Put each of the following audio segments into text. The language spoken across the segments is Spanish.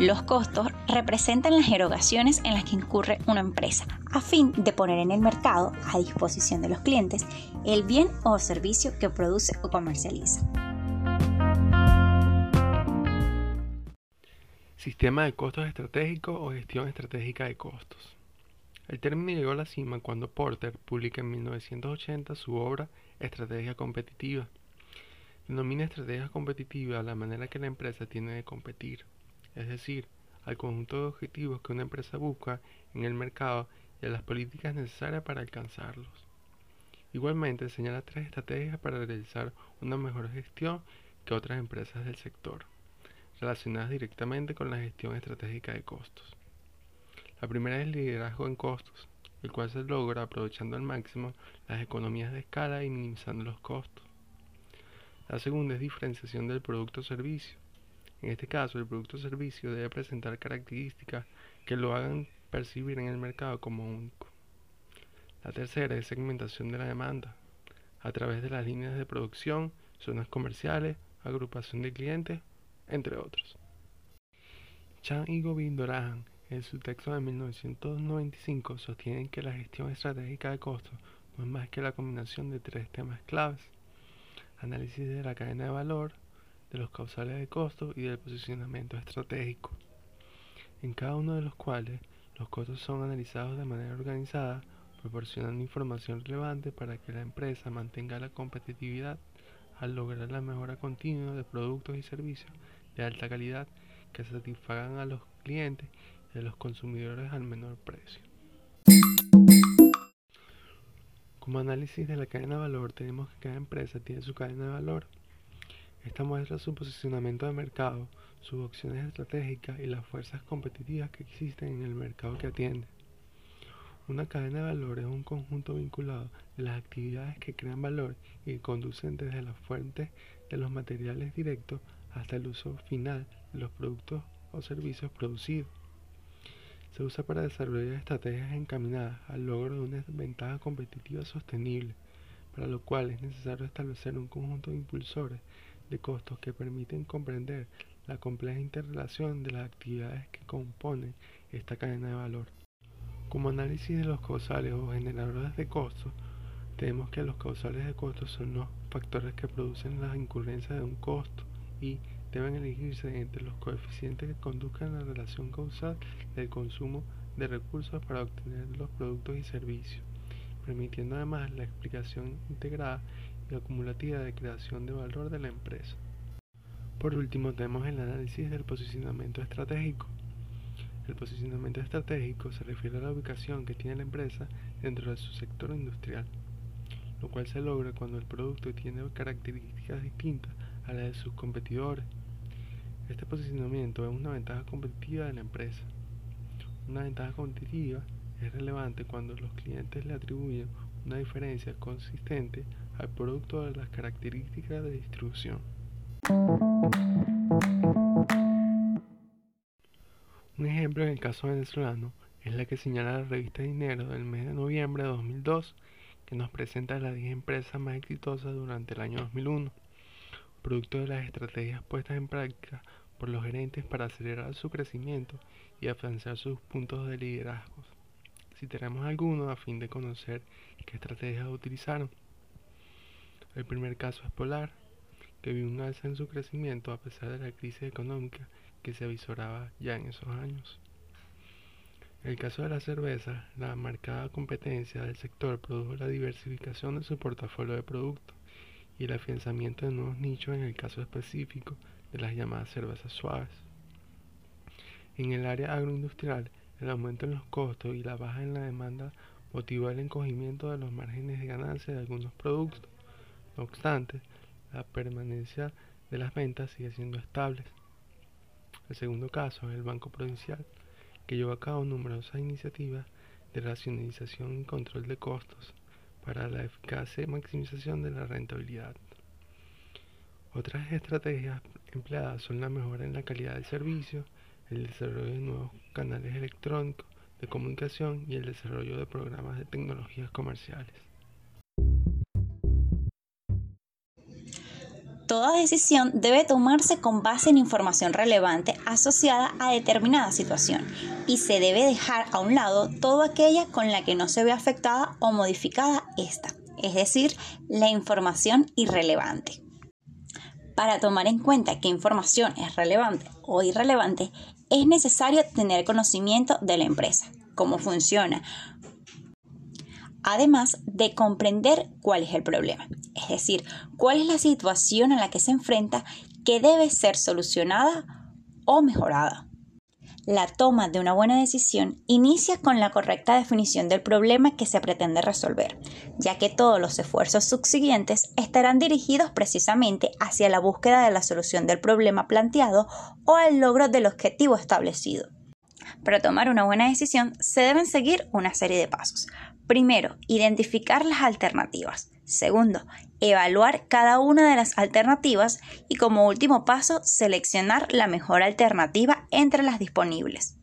Los costos representan las erogaciones en las que incurre una empresa a fin de poner en el mercado a disposición de los clientes el bien o servicio que produce o comercializa. Sistema de costos estratégicos o gestión estratégica de costos. El término llegó a la cima cuando Porter publica en 1980 su obra Estrategia competitiva. Denomina estrategia competitiva la manera que la empresa tiene de competir, es decir, al conjunto de objetivos que una empresa busca en el mercado y a las políticas necesarias para alcanzarlos. Igualmente señala tres estrategias para realizar una mejor gestión que otras empresas del sector, relacionadas directamente con la gestión estratégica de costos. La primera es liderazgo en costos, el cual se logra aprovechando al máximo las economías de escala y minimizando los costos. La segunda es diferenciación del producto o servicio. En este caso, el producto o servicio debe presentar características que lo hagan percibir en el mercado como único. La tercera es segmentación de la demanda, a través de las líneas de producción, zonas comerciales, agrupación de clientes, entre otros. Chan y Govindorajan en su texto de 1995 sostienen que la gestión estratégica de costos no es más que la combinación de tres temas claves. Análisis de la cadena de valor, de los causales de costos y del posicionamiento estratégico, en cada uno de los cuales los costos son analizados de manera organizada, proporcionando información relevante para que la empresa mantenga la competitividad al lograr la mejora continua de productos y servicios de alta calidad que satisfagan a los clientes de los consumidores al menor precio. Como análisis de la cadena de valor tenemos que cada empresa tiene su cadena de valor. Esta muestra su posicionamiento de mercado, sus opciones estratégicas y las fuerzas competitivas que existen en el mercado que atiende. Una cadena de valor es un conjunto vinculado de las actividades que crean valor y conducen desde las fuentes de los materiales directos hasta el uso final de los productos o servicios producidos se usa para desarrollar estrategias encaminadas al logro de una ventaja competitiva sostenible, para lo cual es necesario establecer un conjunto de impulsores de costos que permiten comprender la compleja interrelación de las actividades que componen esta cadena de valor. Como análisis de los causales o generadores de costos, tenemos que los causales de costos son los factores que producen la incurrencia de un costo y deben elegirse entre los coeficientes que conduzcan a la relación causal del consumo de recursos para obtener los productos y servicios, permitiendo además la explicación integrada y acumulativa de creación de valor de la empresa. Por último, tenemos el análisis del posicionamiento estratégico. El posicionamiento estratégico se refiere a la ubicación que tiene la empresa dentro de su sector industrial, lo cual se logra cuando el producto tiene características distintas a las de sus competidores este posicionamiento es una ventaja competitiva de la empresa. Una ventaja competitiva es relevante cuando los clientes le atribuyen una diferencia consistente al producto de las características de distribución. Un ejemplo en el caso venezolano es la que señala la revista Dinero del mes de noviembre de 2002, que nos presenta las 10 empresas más exitosas durante el año 2001, producto de las estrategias puestas en práctica por los gerentes para acelerar su crecimiento y afianzar sus puntos de liderazgo. Si tenemos alguno a fin de conocer qué estrategias utilizaron. El primer caso es Polar, que vio un alza en su crecimiento a pesar de la crisis económica que se avisoraba ya en esos años. El caso de la cerveza, la marcada competencia del sector produjo la diversificación de su portafolio de productos y el afianzamiento de nuevos nichos en el caso específico de las llamadas cervezas suaves. En el área agroindustrial, el aumento en los costos y la baja en la demanda motivó el encogimiento de los márgenes de ganancia de algunos productos. No obstante, la permanencia de las ventas sigue siendo estable. El segundo caso es el Banco Provincial, que llevó a cabo numerosas iniciativas de racionalización y control de costos para la eficaz maximización de la rentabilidad. Otras estrategias empleadas son la mejora en la calidad del servicio, el desarrollo de nuevos canales electrónicos de comunicación y el desarrollo de programas de tecnologías comerciales. Toda decisión debe tomarse con base en información relevante asociada a determinada situación y se debe dejar a un lado toda aquella con la que no se ve afectada o modificada esta, es decir, la información irrelevante. Para tomar en cuenta qué información es relevante o irrelevante, es necesario tener conocimiento de la empresa, cómo funciona, además de comprender cuál es el problema, es decir, cuál es la situación a la que se enfrenta que debe ser solucionada o mejorada. La toma de una buena decisión inicia con la correcta definición del problema que se pretende resolver, ya que todos los esfuerzos subsiguientes estarán dirigidos precisamente hacia la búsqueda de la solución del problema planteado o al logro del objetivo establecido. Para tomar una buena decisión se deben seguir una serie de pasos. Primero, identificar las alternativas. Segundo, evaluar cada una de las alternativas y como último paso, seleccionar la mejor alternativa entre las disponibles.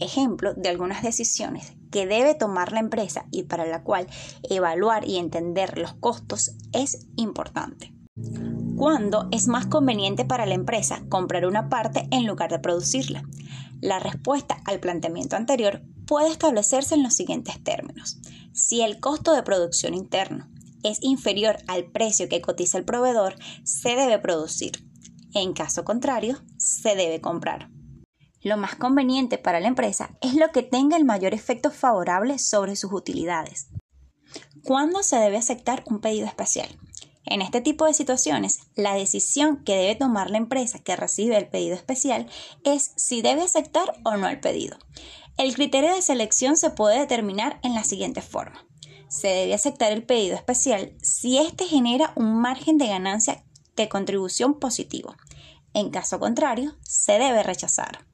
Ejemplo de algunas decisiones que debe tomar la empresa y para la cual evaluar y entender los costos es importante. ¿Cuándo es más conveniente para la empresa comprar una parte en lugar de producirla? La respuesta al planteamiento anterior puede establecerse en los siguientes términos. Si el costo de producción interno es inferior al precio que cotiza el proveedor, se debe producir. En caso contrario, se debe comprar. Lo más conveniente para la empresa es lo que tenga el mayor efecto favorable sobre sus utilidades. ¿Cuándo se debe aceptar un pedido especial? En este tipo de situaciones, la decisión que debe tomar la empresa que recibe el pedido especial es si debe aceptar o no el pedido. El criterio de selección se puede determinar en la siguiente forma. Se debe aceptar el pedido especial si éste genera un margen de ganancia de contribución positivo. En caso contrario, se debe rechazar.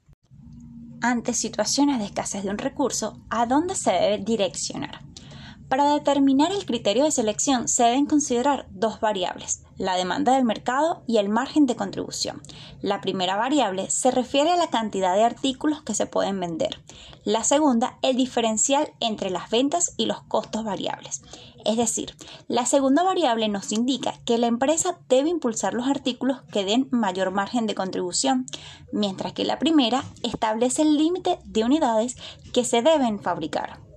Ante situaciones de escasez de un recurso, ¿a dónde se debe direccionar? Para determinar el criterio de selección se deben considerar dos variables, la demanda del mercado y el margen de contribución. La primera variable se refiere a la cantidad de artículos que se pueden vender. La segunda, el diferencial entre las ventas y los costos variables. Es decir, la segunda variable nos indica que la empresa debe impulsar los artículos que den mayor margen de contribución, mientras que la primera establece el límite de unidades que se deben fabricar.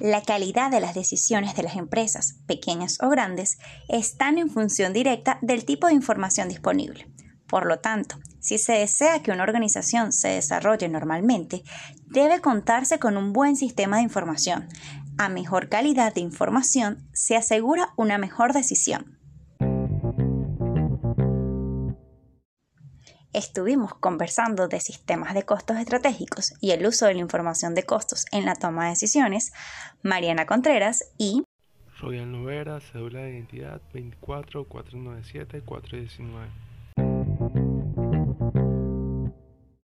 La calidad de las decisiones de las empresas, pequeñas o grandes, están en función directa del tipo de información disponible. Por lo tanto, si se desea que una organización se desarrolle normalmente, debe contarse con un buen sistema de información. A mejor calidad de información se asegura una mejor decisión. Estuvimos conversando de sistemas de costos estratégicos y el uso de la información de costos en la toma de decisiones, Mariana Contreras y Royal Novera, cédula de identidad 24497 419.